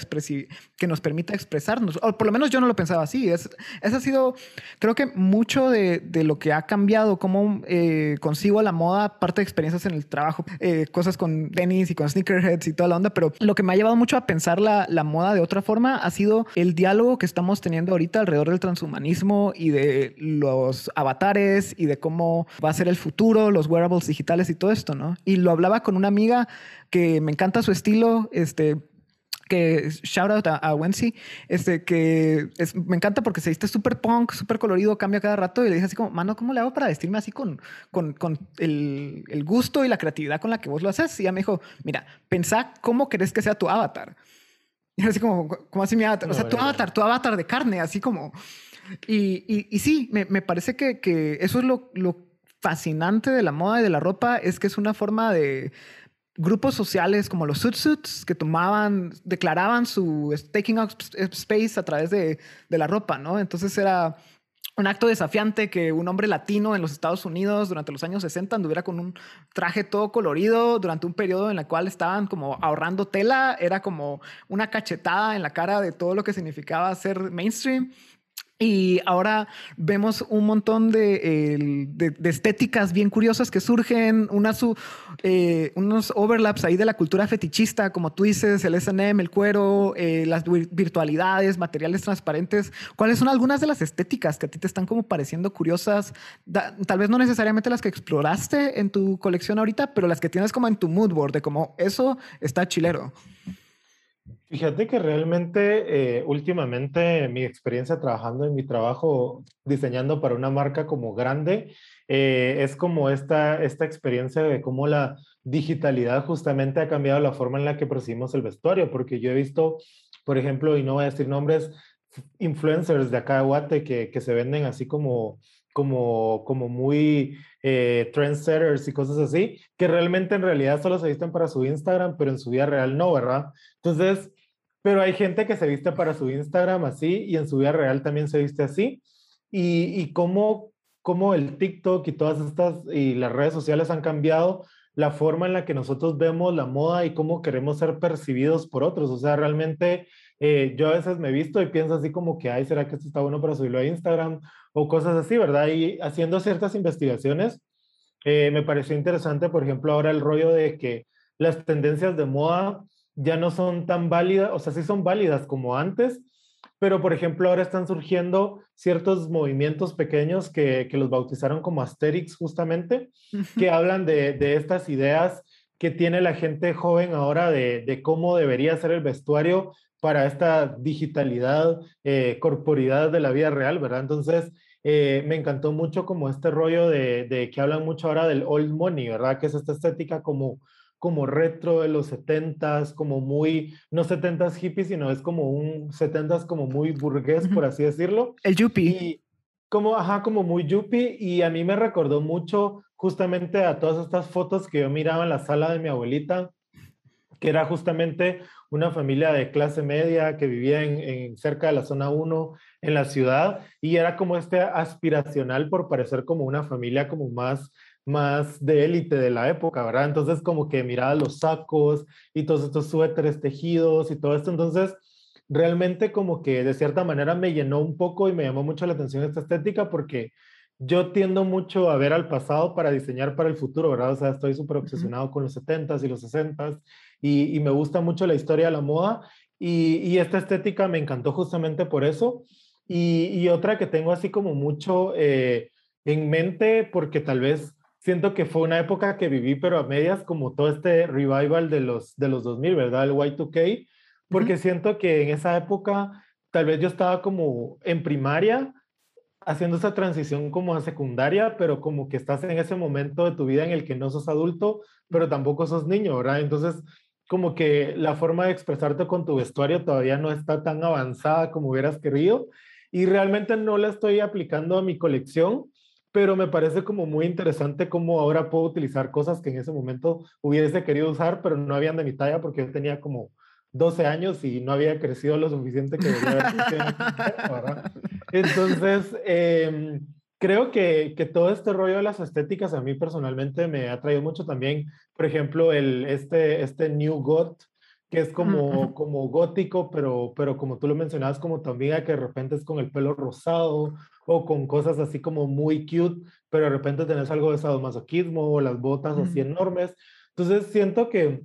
que nos permita expresarnos. O por lo menos yo no lo pensaba así. Es, ha sido, creo que mucho de, de lo que ha cambiado, cómo eh, consigo la moda, parte de experiencias en el trabajo, eh, cosas con Dennis y con Sneakerheads y toda la onda, pero lo que me ha llevado mucho a pensar la, la moda de otra forma ha sido el diálogo que estamos teniendo ahorita alrededor del transhumanismo y de los avatares y de cómo va a ser el futuro, los wearables digitales y todo esto, ¿no? Y lo hablaba con una amiga que me encanta su estilo, este, que shout out a, a Wency, este, que me encanta porque se viste súper punk, súper colorido, cambia cada rato y le dije así como, mano, ¿cómo le hago para vestirme así con, con, con el, el, gusto y la creatividad con la que vos lo haces? Y ella me dijo, mira, pensá cómo querés que sea tu avatar. Y así como, ¿cómo así mi avatar? o sea, tu avatar, tu avatar de carne, así como... Y, y, y sí, me, me, parece que, que eso es lo, lo fascinante de la moda y de la ropa, es que es una forma de grupos sociales como los Suits que tomaban, declaraban su taking up space a través de, de, la ropa, ¿no? Entonces era un acto desafiante que un hombre latino en los Estados Unidos durante los años 60 anduviera con un traje todo colorido durante un periodo en el cual estaban como ahorrando tela, era como una cachetada en la cara de todo lo que significaba ser mainstream. Y ahora vemos un montón de, estéticas bien curiosas que surgen, eh, unos overlaps ahí de la cultura fetichista, como tú dices, el SM, el cuero, eh, las virtualidades, materiales transparentes. ¿Cuáles son algunas de las estéticas que a ti te están como pareciendo curiosas? tal vez no necesariamente las que exploraste en tu colección ahorita, pero las que tienes como en tu mood board, de como eso está chilero. Fíjate que realmente eh, últimamente mi experiencia trabajando en mi trabajo diseñando para una marca como grande eh, es como esta, esta experiencia de cómo la digitalidad justamente ha cambiado la forma en la que percibimos el vestuario, porque yo he visto, por ejemplo, y no voy a decir nombres, influencers de acá de Guate que, que se venden así como como, como muy eh, trendsetters y cosas así, que realmente en realidad solo se visten para su Instagram, pero en su vida real no, ¿verdad? Entonces, pero hay gente que se viste para su Instagram así y en su vida real también se viste así. Y, y cómo, cómo el TikTok y todas estas y las redes sociales han cambiado la forma en la que nosotros vemos la moda y cómo queremos ser percibidos por otros. O sea, realmente eh, yo a veces me visto y pienso así como que, ay, ¿será que esto está bueno para subirlo a Instagram? O cosas así, ¿verdad? Y haciendo ciertas investigaciones, eh, me pareció interesante, por ejemplo, ahora el rollo de que las tendencias de moda ya no son tan válidas, o sea, sí son válidas como antes, pero por ejemplo ahora están surgiendo ciertos movimientos pequeños que, que los bautizaron como Asterix justamente, que hablan de, de, estas ideas que tiene la gente joven ahora de, de, cómo debería ser el vestuario para esta digitalidad, eh, corporidad de la vida real, ¿verdad? Entonces, eh, me encantó mucho como este rollo de, de, que hablan mucho ahora del old money, ¿verdad? Que es esta estética como como retro de los 70s, como muy, no 70s hippie, sino es como un 70s como muy burgués, por así decirlo. El yuppie. Como, ajá, como muy yuppie, y a mí me recordó mucho justamente a todas estas fotos que yo miraba en la sala de mi abuelita, que era justamente una familia de clase media que vivía en, en, cerca de la zona 1 en la ciudad y era como este aspiracional por parecer como una familia como más más de élite de la época, ¿verdad? Entonces como que miraba los sacos y todos estos suéteres tejidos y todo esto, entonces realmente como que de cierta manera me llenó un poco y me llamó mucho la atención esta estética porque yo tiendo mucho a ver al pasado para diseñar para el futuro, ¿verdad? O sea, estoy súper obsesionado con los 70s y los 60s y, y, me gusta mucho la historia de la moda y, y esta estética me encantó justamente por eso. Y, y otra que tengo así como mucho eh, en mente porque tal vez siento que fue una época que viví, pero a medias, como todo este revival de los, de los 2000, ¿verdad? El Y2K, porque uh -huh. siento que en esa época tal vez yo estaba como en primaria, haciendo esa transición como a secundaria, pero como que estás en ese momento de tu vida en el que no sos adulto, pero tampoco sos niño, ¿verdad? Entonces, como que la forma de expresarte con tu vestuario todavía no está tan avanzada como hubieras querido y realmente no la estoy aplicando a mi colección, pero me parece como muy interesante cómo ahora puedo utilizar cosas que en ese momento hubiese querido usar, pero no habían de mi talla porque yo tenía como 12 años y no había crecido lo suficiente que debería haber crecido. Entonces, eh, creo que, que, todo este rollo de las estéticas a mí personalmente me ha traído mucho también, por ejemplo, el, este, este New Goth, que es como, como gótico, pero, pero como tú lo mencionabas, como también que de repente es con el pelo rosado o con cosas así como muy cute, pero de repente tenés algo de sadomasoquismo o las botas así enormes. Entonces siento que,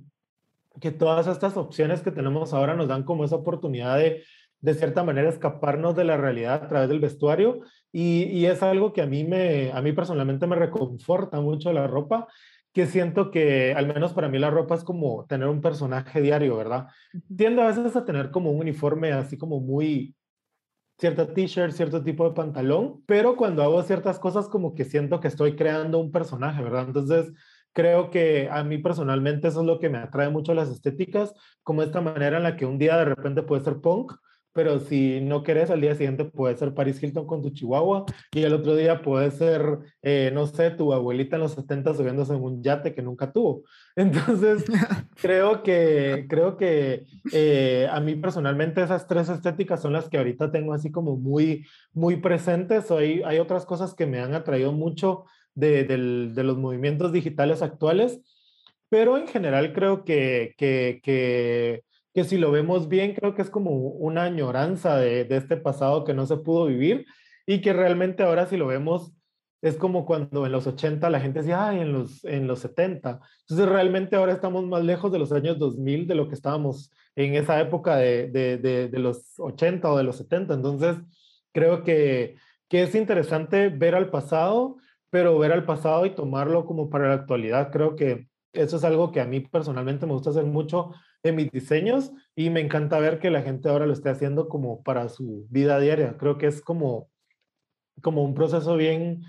que todas estas opciones que tenemos ahora nos dan como esa oportunidad de, de cierta manera, escaparnos de la realidad a través del vestuario y, y es algo que a mí, me, a mí personalmente me reconforta mucho la ropa que siento que, al menos para mí, la ropa es como tener un personaje diario, ¿verdad? Tiendo a veces a tener como un uniforme así como muy cierta t-shirt, cierto tipo de pantalón, pero cuando hago ciertas cosas como que siento que estoy creando un personaje, ¿verdad? Entonces, creo que a mí personalmente eso es lo que me atrae mucho a las estéticas, como esta manera en la que un día de repente puede ser punk, pero si no querés, al día siguiente puede ser Paris Hilton con tu chihuahua y el otro día puede ser, eh, no sé, tu abuelita en los 70 subiéndose en un yate que nunca tuvo. Entonces, creo que, creo que eh, a mí personalmente esas tres estéticas son las que ahorita tengo así como muy, muy presentes. Hay, hay otras cosas que me han atraído mucho de, de los movimientos digitales actuales, pero en general creo que, que, que que si lo vemos bien, creo que es como una añoranza de, de, este pasado que no se pudo vivir y que realmente ahora si lo vemos es como cuando en los 80 la gente decía, ay, en los, en los 70. Entonces realmente ahora estamos más lejos de los años 2000 de lo que estábamos en esa época de, de, de, de los 80 o de los 70. Entonces creo que, que es interesante ver al pasado, pero ver al pasado y tomarlo como para la actualidad. Creo que eso es algo que a mí personalmente me gusta hacer mucho en mis diseños y me encanta ver que la gente ahora lo esté haciendo como para su vida diaria. Creo que es como, como un proceso bien,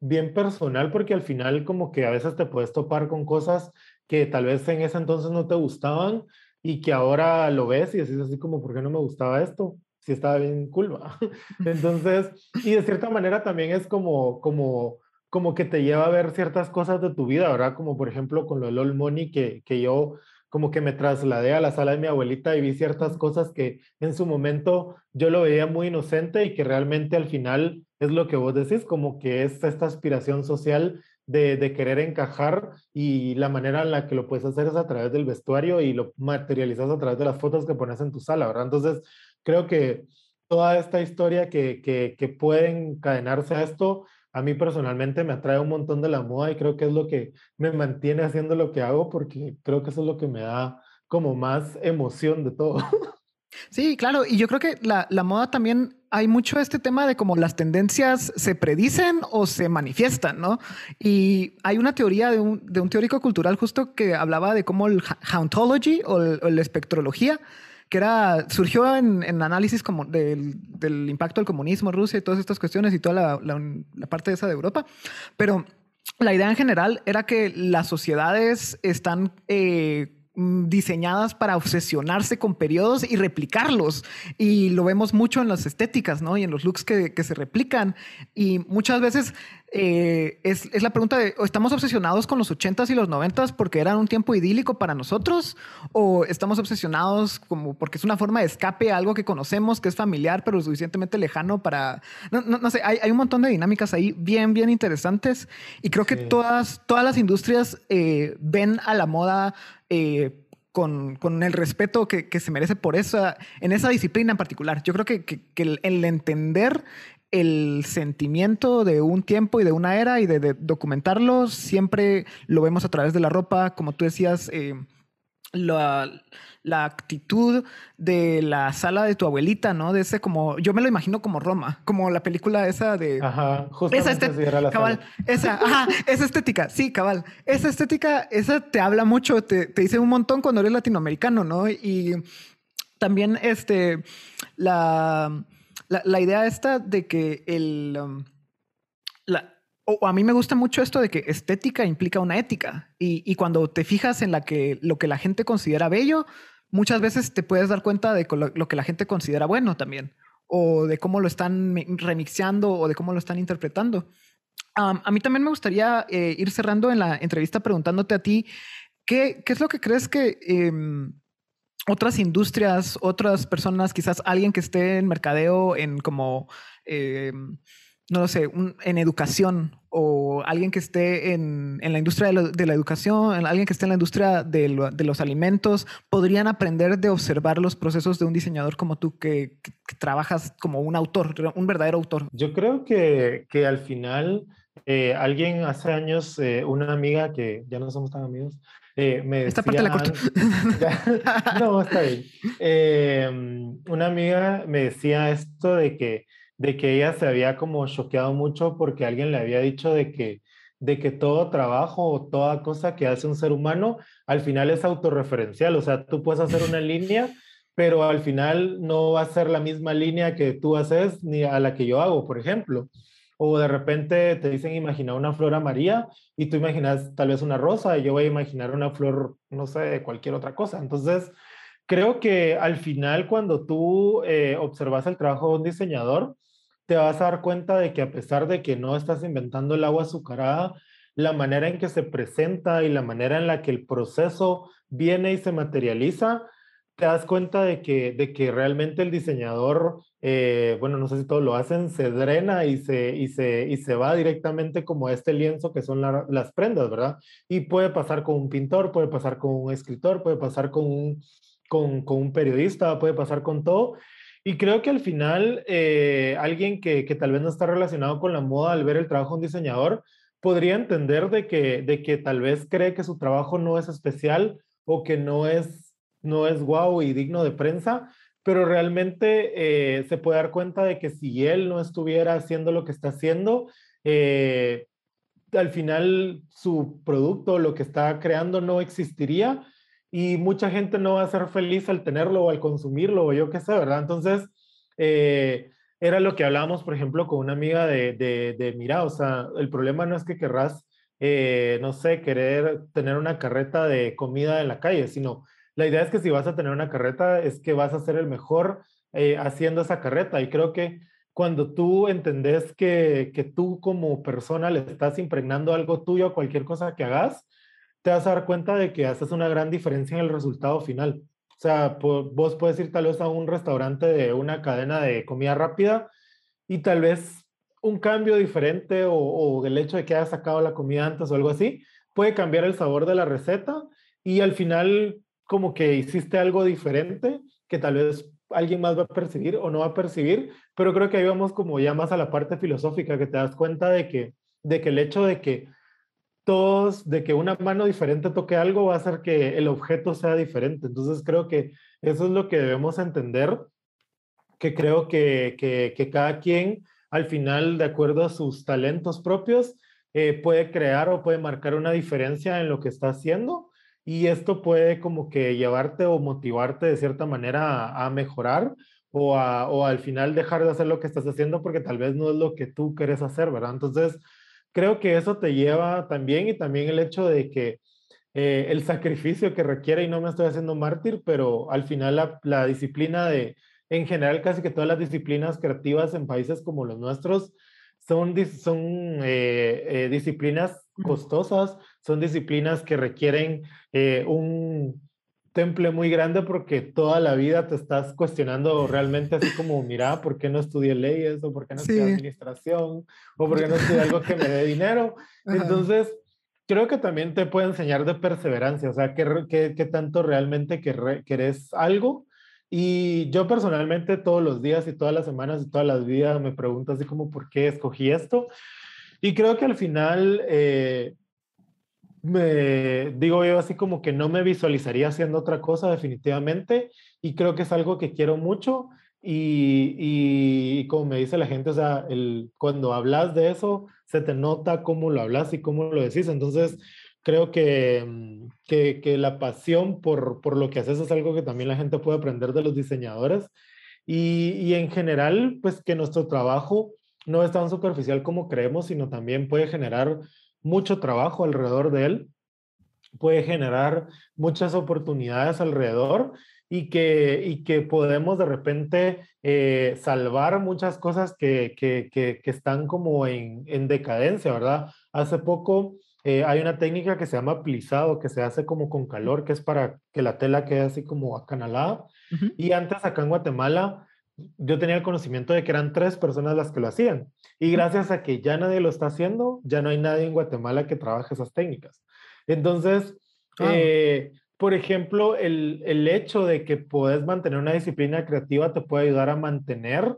bien personal porque al final como que a veces te puedes topar con cosas que tal vez en ese entonces no te gustaban y que ahora lo ves y decís así como, ¿por qué no me gustaba esto? Si estaba bien cool, Entonces, y de cierta manera también es como, como, como que te lleva a ver ciertas cosas de tu vida, ¿verdad? Como por ejemplo con lo del All Money, que, que yo como que me trasladé a la sala de mi abuelita y vi ciertas cosas que en su momento yo lo veía muy inocente y que realmente al final es lo que vos decís, como que es esta aspiración social de, de, querer encajar y la manera en la que lo puedes hacer es a través del vestuario y lo materializas a través de las fotos que pones en tu sala, ¿verdad? Entonces, creo que toda esta historia que, que, que puede encadenarse a esto a mí personalmente me atrae un montón de la moda y creo que es lo que me mantiene haciendo lo que hago porque creo que eso es lo que me da como más emoción de todo. Sí, claro, y yo creo que la, la moda también hay mucho este tema de cómo las tendencias se predicen o se manifiestan, ¿no? Y hay una teoría de un, de un teórico cultural justo que hablaba de cómo el hauntology o, el, o la espectrología que era, surgió en, en análisis como del, del, impacto del comunismo, Rusia y todas estas cuestiones y toda la, la, la parte esa de Europa. Pero la idea en general era que las sociedades están eh, diseñadas para obsesionarse con periodos y replicarlos. Y lo vemos mucho en las estéticas, ¿no? Y en los looks que, que se replican. Y muchas veces eh, es, es, la pregunta de, ¿estamos obsesionados con los 80s y los 90s porque eran un tiempo idílico para nosotros? ¿O estamos obsesionados como porque es una forma de escape a algo que conocemos, que es familiar, pero suficientemente lejano para... No, no, no sé, hay, hay, un montón de dinámicas ahí bien, bien interesantes. Y creo que todas, todas las industrias eh, ven a la moda eh, con, con, el respeto que, que, se merece por esa, en esa disciplina en particular. Yo creo que, que, que el, el, entender el sentimiento de un tiempo y de una era y de, de, documentarlo siempre lo vemos a través de la ropa, como tú decías. Eh, la, la, actitud de la sala de tu abuelita, ¿no? De ese como, yo me lo imagino como Roma, como la película esa de... Ajá, esa estética, cabal, esa, ajá, esa estética, sí, cabal. Esa estética, esa te habla mucho, te, te dice un montón cuando eres latinoamericano, ¿no? Y también este, la, la, la idea esta de que el... Um, la, o a mí me gusta mucho esto de que estética implica una ética y, y, cuando te fijas en la que lo que la gente considera bello, muchas veces te puedes dar cuenta de lo, que la gente considera bueno también o de cómo lo están remixeando o de cómo lo están interpretando. Um, a mí también me gustaría eh, ir cerrando en la entrevista preguntándote a ti, ¿qué, qué es lo que crees que eh, otras industrias, otras personas, quizás alguien que esté en mercadeo, en como... Eh, no lo sé, en educación o alguien que esté en, la industria de, la educación, alguien que esté en la industria de, los alimentos, podrían aprender de observar los procesos de un diseñador como tú, que, trabajas como un autor, un verdadero autor? Yo creo que, que al final, eh, alguien hace años, eh, una amiga que ya no somos tan amigos, eh, me decía, Esta parte la corto. no, está bien. una amiga me decía esto de que de que ella se había como choqueado mucho porque alguien le había dicho de que, de que todo trabajo o toda cosa que hace un ser humano al final es autorreferencial. O sea, tú puedes hacer una línea, pero al final no va a ser la misma línea que tú haces ni a la que yo hago, por ejemplo. O de repente te dicen imaginar una flor amarilla y tú imaginas tal vez una rosa y yo voy a imaginar una flor, no sé, cualquier otra cosa. Entonces, creo que al final cuando tú eh, observas el trabajo de un diseñador, te vas a dar cuenta de que a pesar de que no estás inventando el agua azucarada, la manera en que se presenta y la manera en la que el proceso viene y se materializa, te das cuenta de que, de que realmente el diseñador, eh, bueno, no sé si todos lo hacen, se drena y se, y se, y se va directamente como a este lienzo que son las prendas, ¿verdad? Y puede pasar con un pintor, puede pasar con un escritor, puede pasar con un, con, con un periodista, puede pasar con todo. Y creo que al final, eh, alguien que, que, tal vez no está relacionado con la moda al ver el trabajo de un diseñador, podría entender de que, de que tal vez cree que su trabajo no es especial o que no es, no es guau y digno de prensa, pero realmente eh, se puede dar cuenta de que si él no estuviera haciendo lo que está haciendo, eh, al final su producto, lo que está creando, no existiría y mucha gente no va a ser feliz al tenerlo o al consumirlo o yo qué sé, ¿verdad? Entonces, eh, era lo que hablábamos, por ejemplo, con una amiga de, de, o sea, el problema no es que querrás, no sé, querer tener una carreta de comida en la calle, sino la idea es que si vas a tener una carreta es que vas a ser el mejor eh, haciendo esa carreta. Y creo que cuando tú entendés que, que tú como persona le estás impregnando algo tuyo a cualquier cosa que hagas, te vas a dar cuenta de que haces una gran diferencia en el resultado final. O sea, vos puedes ir tal vez a un restaurante de una cadena de comida rápida y tal vez un cambio diferente o, o, el hecho de que hayas sacado la comida antes o algo así puede cambiar el sabor de la receta y al final como que hiciste algo diferente que tal vez alguien más va a percibir o no va a percibir, pero creo que ahí vamos como ya más a la parte filosófica que te das cuenta de que, de que el hecho de que todos, de que una mano diferente toque algo va a hacer que el objeto sea diferente. Entonces creo que eso es lo que debemos entender, que creo que, que, cada quien al final, de acuerdo a sus talentos propios, eh, puede crear o puede marcar una diferencia en lo que está haciendo y esto puede como que llevarte o motivarte de cierta manera a, a mejorar o, a, o al final dejar de hacer lo que estás haciendo porque tal vez no es lo que tú quieres hacer, ¿verdad? Entonces, creo que eso te lleva también y también el hecho de que eh, el sacrificio que requiere, y no me estoy haciendo mártir, pero al final la, disciplina de, en general casi que todas las disciplinas creativas en países como los nuestros son, son eh, eh, disciplinas costosas, son disciplinas que requieren un, temple muy grande porque toda la vida te estás cuestionando realmente así como, mira, ¿por qué no estudié leyes? ¿O por qué no estudié administración? ¿O por qué no estudié algo que me dé dinero? Entonces, creo que también te puede enseñar de perseverancia, o sea, qué, qué, tanto realmente querés algo. Y yo personalmente todos los días y todas las semanas y todas las vidas me pregunto así como, ¿por qué escogí esto? Y creo que al final... Eh, me digo yo así como que no me visualizaría haciendo otra cosa definitivamente. Y creo que es algo que quiero mucho. Y, y, como me dice la gente, o sea, el, cuando hablas de eso, se te nota cómo lo hablas y cómo lo decís, entonces creo que, mm, que, que la pasión por, por, lo que haces es algo que también la gente puede aprender de los diseñadores. Y, y en general, pues que nuestro trabajo no es tan superficial como creemos, sino también puede generar mucho trabajo alrededor de él, puede generar muchas oportunidades alrededor y que, y que podemos de repente eh, salvar muchas cosas que, que, que, están como en, en, decadencia, ¿verdad? Hace poco eh, hay una técnica que se llama plisado, que se hace como con calor, que es para que la tela quede así como acanalada. Y antes acá en Guatemala yo tenía el conocimiento de que eran tres personas las que lo hacían. Y gracias a que ya nadie lo está haciendo, ya no hay nadie en Guatemala que trabaje esas técnicas. Entonces, ah. eh, por ejemplo, el, el, hecho de que puedes mantener una disciplina creativa te puede ayudar a mantener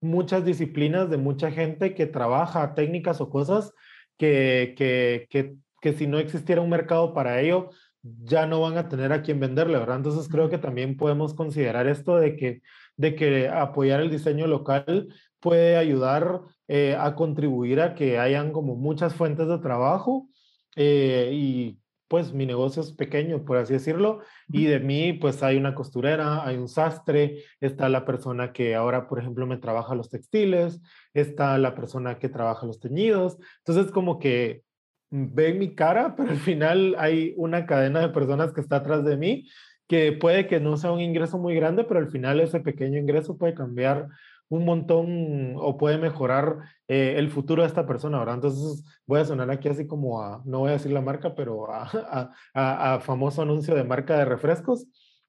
muchas disciplinas de mucha gente que trabaja técnicas o cosas que, que, que, que si no existiera un mercado para ello, ya no van a tener a quien venderle, ¿verdad? Entonces creo que también podemos considerar esto de que de que apoyar el diseño local puede ayudar eh, a contribuir a que hayan como muchas fuentes de trabajo eh, y pues mi negocio es pequeño, por así decirlo, y de mí pues hay una costurera, hay un sastre, está la persona que ahora, por ejemplo, me trabaja los textiles, está la persona que trabaja los teñidos, entonces como que ve mi cara, pero al final hay una cadena de personas que está atrás de mí que puede que no sea un ingreso muy grande, pero al final ese pequeño ingreso puede cambiar un montón o puede mejorar eh, el futuro de esta persona, ¿verdad? Entonces voy a sonar aquí así como a, no voy a decir la marca, pero a, a, famoso anuncio de marca de refrescos,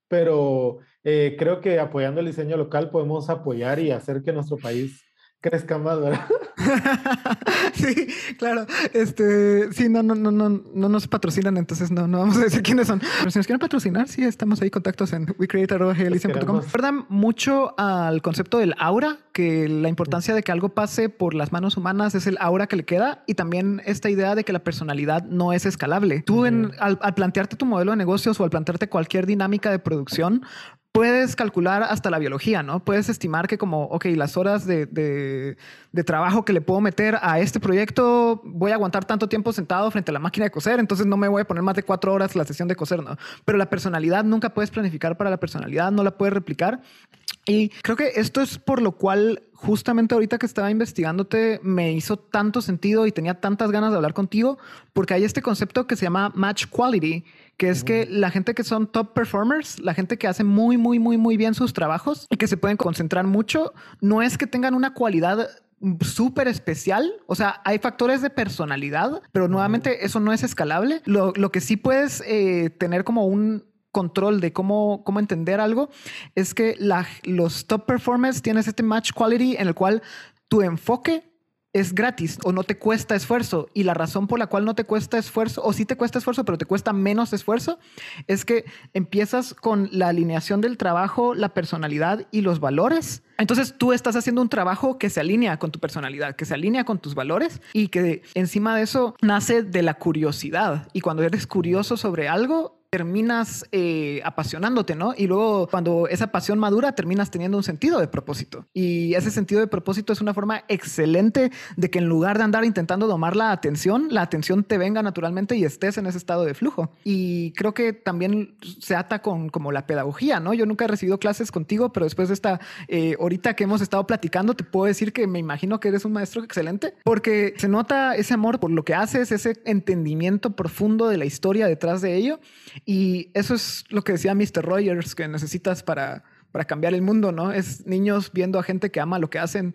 pero eh, creo que apoyando el diseño local podemos apoyar y hacer que nuestro país crezca más, ¿verdad? sí, claro. Este, sí, no, no, no, no, no nos patrocinan, entonces no, no vamos a decir quiénes son. Pero si nos quieren patrocinar, sí, estamos ahí contactos en wecreate.com. Recuerda mucho al concepto del aura, que la importancia de que algo pase por las manos humanas es el aura que le queda y también esta idea de que la personalidad no es escalable. Tú en, al, al plantearte tu modelo de negocios o al plantearte cualquier dinámica de producción, puedes calcular hasta la biología, ¿no? Puedes estimar que como, ok, las horas de, de, trabajo que le puedo meter a este proyecto, voy a aguantar tanto tiempo sentado frente a la máquina de coser, entonces no me voy a poner más de cuatro horas la sesión de coser, ¿no? Pero la personalidad nunca puedes planificar para la personalidad, no la puedes replicar. Y creo que esto es por lo cual justamente ahorita que estaba investigándote me hizo tanto sentido y tenía tantas ganas de hablar contigo, porque hay este concepto que se llama match quality, que es que la gente que son top performers, la gente que hace muy, muy, muy, muy bien sus trabajos y que se pueden concentrar mucho, no es que tengan una cualidad súper especial. O sea, hay factores de personalidad, pero nuevamente eso no es escalable. Lo, que sí puedes eh, tener como un control de cómo, cómo entender algo es que los top performers tienes este match quality en el cual tu enfoque es gratis o no te cuesta esfuerzo. Y la razón por la cual no te cuesta esfuerzo, o sí te cuesta esfuerzo, pero te cuesta menos esfuerzo, es que empiezas con la alineación del trabajo, la personalidad y los valores. Entonces tú estás haciendo un trabajo que se alinea con tu personalidad, que se alinea con tus valores y que encima de eso nace de la curiosidad. Y cuando eres curioso sobre algo, terminas eh, apasionándote, ¿no? Y luego cuando esa pasión madura, terminas teniendo un sentido de propósito. Y ese sentido de propósito es una forma excelente de que en lugar de andar intentando domar la atención, la atención te venga naturalmente y estés en ese estado de flujo. Y creo que también se ata con como la pedagogía, ¿no? Yo nunca he recibido clases contigo, pero después de esta, eh, que hemos estado platicando, te puedo decir que me imagino que eres un maestro excelente, porque se nota ese amor por lo que haces, ese entendimiento profundo de la historia detrás de ello y eso es lo que decía Mr. Rogers, que necesitas para, para cambiar el mundo, ¿no? Es niños viendo a gente que ama lo que hacen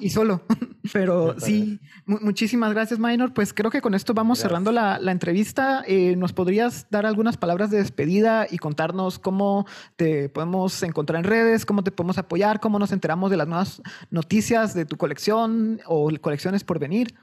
y, solo. Pero sí, muchísimas gracias, Minor. Pues creo que con esto vamos cerrando la, la entrevista. Eh, ¿Nos podrías dar algunas palabras de despedida y contarnos cómo te podemos encontrar en redes, cómo te podemos apoyar, cómo nos enteramos de las nuevas noticias de tu colección o colecciones por venir?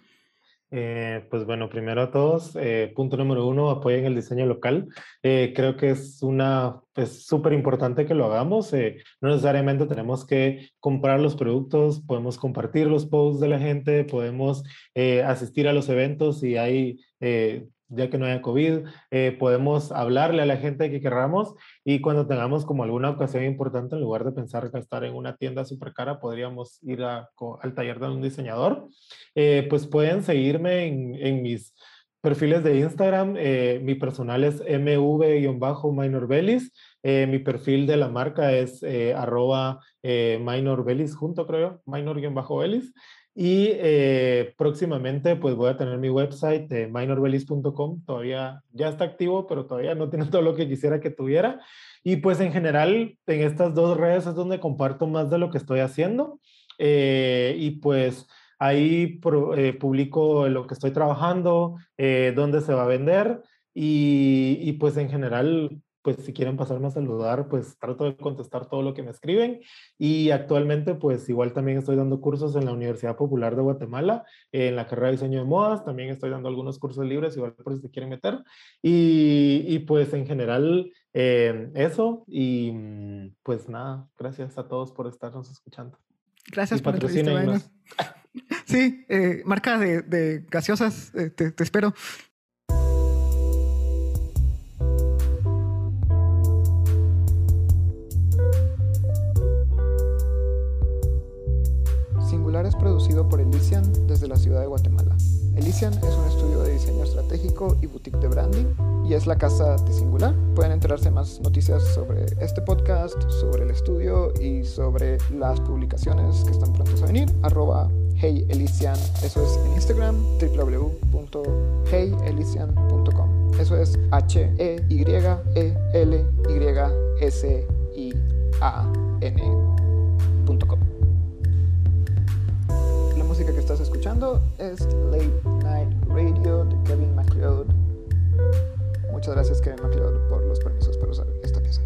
Eh, pues bueno, primero a todos, eh, punto número uno, apoyen el diseño local. Eh, creo que es una, es súper importante que lo hagamos. no necesariamente tenemos que comprar los productos, podemos compartir los posts de la gente, podemos asistir a los eventos y hay ya que no haya COVID, eh, podemos hablarle a la gente que queramos y cuando tengamos como alguna ocasión importante, en lugar de pensar gastar en una tienda súper cara, podríamos ir a, al taller de un diseñador. Eh, pues pueden seguirme en, en, mis perfiles de Instagram. Eh, mi personal es mv-minorbelis. mi perfil de la marca es arroba minorbelis junto, creo, minor-belis. Y eh, próximamente pues voy a tener mi website de todavía ya está activo, pero todavía no tiene todo lo que quisiera que tuviera. Y pues en general en estas dos redes es donde comparto más de lo que estoy haciendo. Eh, y pues ahí eh, publico lo que estoy trabajando, dónde se va a vender y pues en general pues si quieren pasarme a saludar, pues trato de contestar todo lo que me escriben. Y actualmente, pues igual también estoy dando cursos en la Universidad Popular de Guatemala, en la carrera de diseño de modas, también estoy dando algunos cursos libres, igual por si se quieren meter. Y, y pues en general, eh, eso. Y mm, pues nada, gracias a todos por estarnos escuchando. Gracias por la Sí, eh, marca de, de gaseosas, eh, te, te espero. Por Elysian desde la ciudad de Guatemala. Elysian es un estudio de diseño estratégico y boutique de branding y es la casa de Singular. Pueden enterarse más noticias sobre este podcast, sobre el estudio y sobre las publicaciones que están prontos a venir. Arroba Hey Elysian, eso es en Instagram, www.heyelysian.com. Eso es H-E-Y-E-L-Y-S-I-A-N.com es Late Night Radio de Kevin MacLeod. Muchas gracias Kevin MacLeod por los permisos para usar esta pieza.